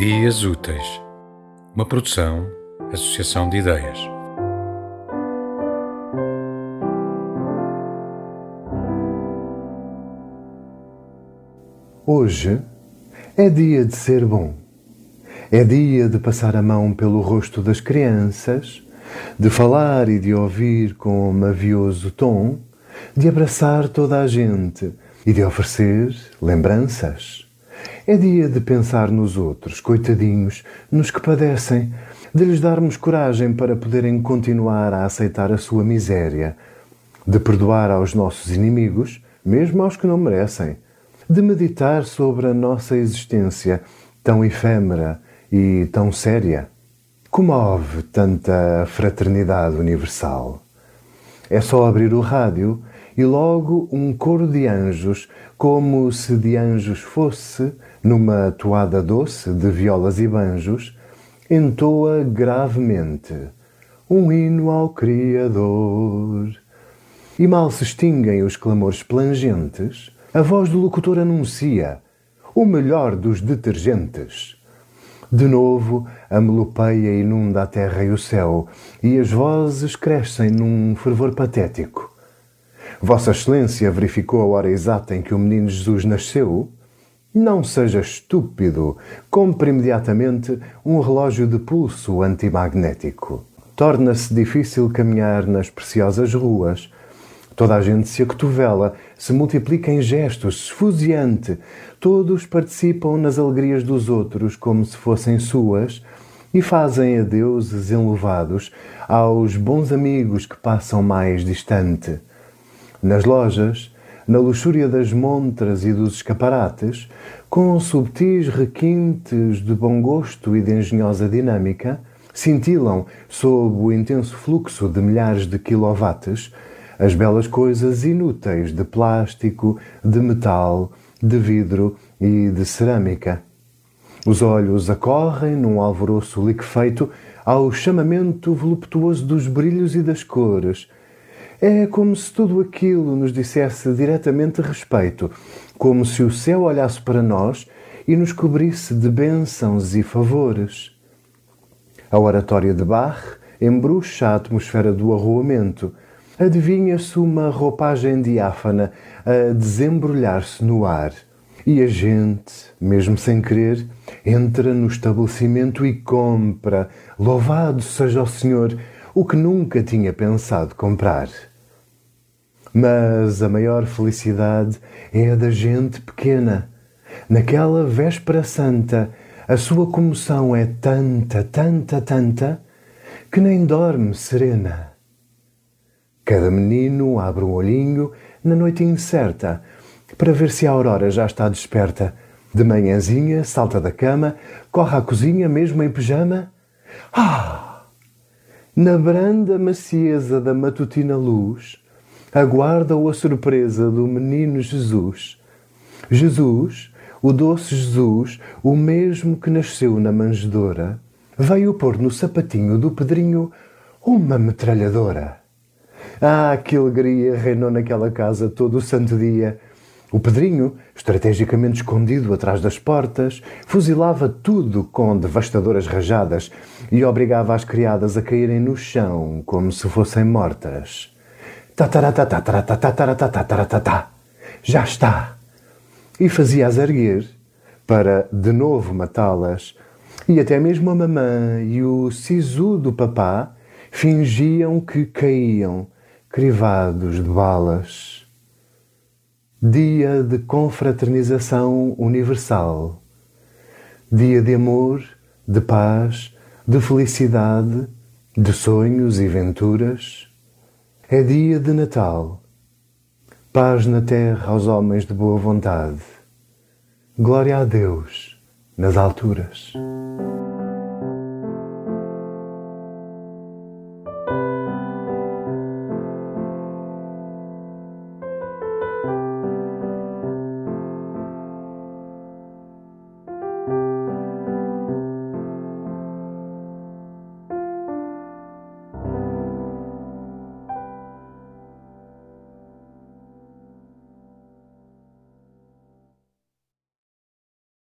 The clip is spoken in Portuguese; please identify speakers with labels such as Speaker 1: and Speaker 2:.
Speaker 1: Dias Úteis, uma produção, associação de ideias.
Speaker 2: Hoje é dia de ser bom. É dia de passar a mão pelo rosto das crianças, de falar e de ouvir com mavioso tom, de abraçar toda a gente e de oferecer lembranças. É dia de pensar nos outros, coitadinhos, nos que padecem, de lhes darmos coragem para poderem continuar a aceitar a sua miséria, de perdoar aos nossos inimigos, mesmo aos que não merecem, de meditar sobre a nossa existência tão efêmera e tão séria. Comove tanta fraternidade universal. É só abrir o rádio e logo um coro de anjos, como se de anjos fosse, numa toada doce de violas e banjos, entoa gravemente um hino ao Criador. E mal se extinguem os clamores plangentes, a voz do locutor anuncia o melhor dos detergentes. De novo, a melopeia inunda a terra e o céu, e as vozes crescem num fervor patético. Vossa Excelência verificou a hora exata em que o menino Jesus nasceu? Não seja estúpido. Compre imediatamente um relógio de pulso antimagnético. Torna-se difícil caminhar nas preciosas ruas. Toda a gente se acotovela, se multiplica em gestos, esfuziante. Todos participam nas alegrias dos outros como se fossem suas e fazem adeuses enluvados aos bons amigos que passam mais distante. Nas lojas, na luxúria das montras e dos escaparates, com subtis requintes de bom gosto e de engenhosa dinâmica, cintilam, sob o intenso fluxo de milhares de quilowatts, as belas coisas inúteis de plástico, de metal, de vidro e de cerâmica. Os olhos acorrem num alvoroço liquefeito ao chamamento voluptuoso dos brilhos e das cores, é como se tudo aquilo nos dissesse diretamente respeito, como se o céu olhasse para nós e nos cobrisse de bênçãos e favores. A oratória de Bach embruxa a atmosfera do arruamento. Adivinha-se uma roupagem diáfana a desembrulhar-se no ar. E a gente, mesmo sem querer, entra no estabelecimento e compra, louvado seja o Senhor, o que nunca tinha pensado comprar. Mas a maior felicidade é a da gente pequena. Naquela véspera santa, a sua comoção é tanta, tanta, tanta, que nem dorme serena. Cada menino abre um olhinho na noite incerta para ver se a aurora já está desperta. De manhãzinha, salta da cama, corre à cozinha mesmo em pijama. Ah! Na branda macieza da matutina luz, aguarda-o a surpresa do menino Jesus. Jesus, o doce Jesus, o mesmo que nasceu na manjedoura, veio pôr no sapatinho do Pedrinho uma metralhadora. Ah, que alegria reinou naquela casa todo o santo dia! O Pedrinho, estrategicamente escondido atrás das portas, fuzilava tudo com devastadoras rajadas e obrigava as criadas a caírem no chão como se fossem mortas. Já está. E fazia-as erguer para de novo matá-las. E até mesmo a mamã e o sisu do papá fingiam que caíam, crivados de balas. Dia de confraternização universal. Dia de amor, de paz, de felicidade, de sonhos e venturas é dia de Natal. Paz na terra aos homens de boa vontade. Glória a Deus nas alturas.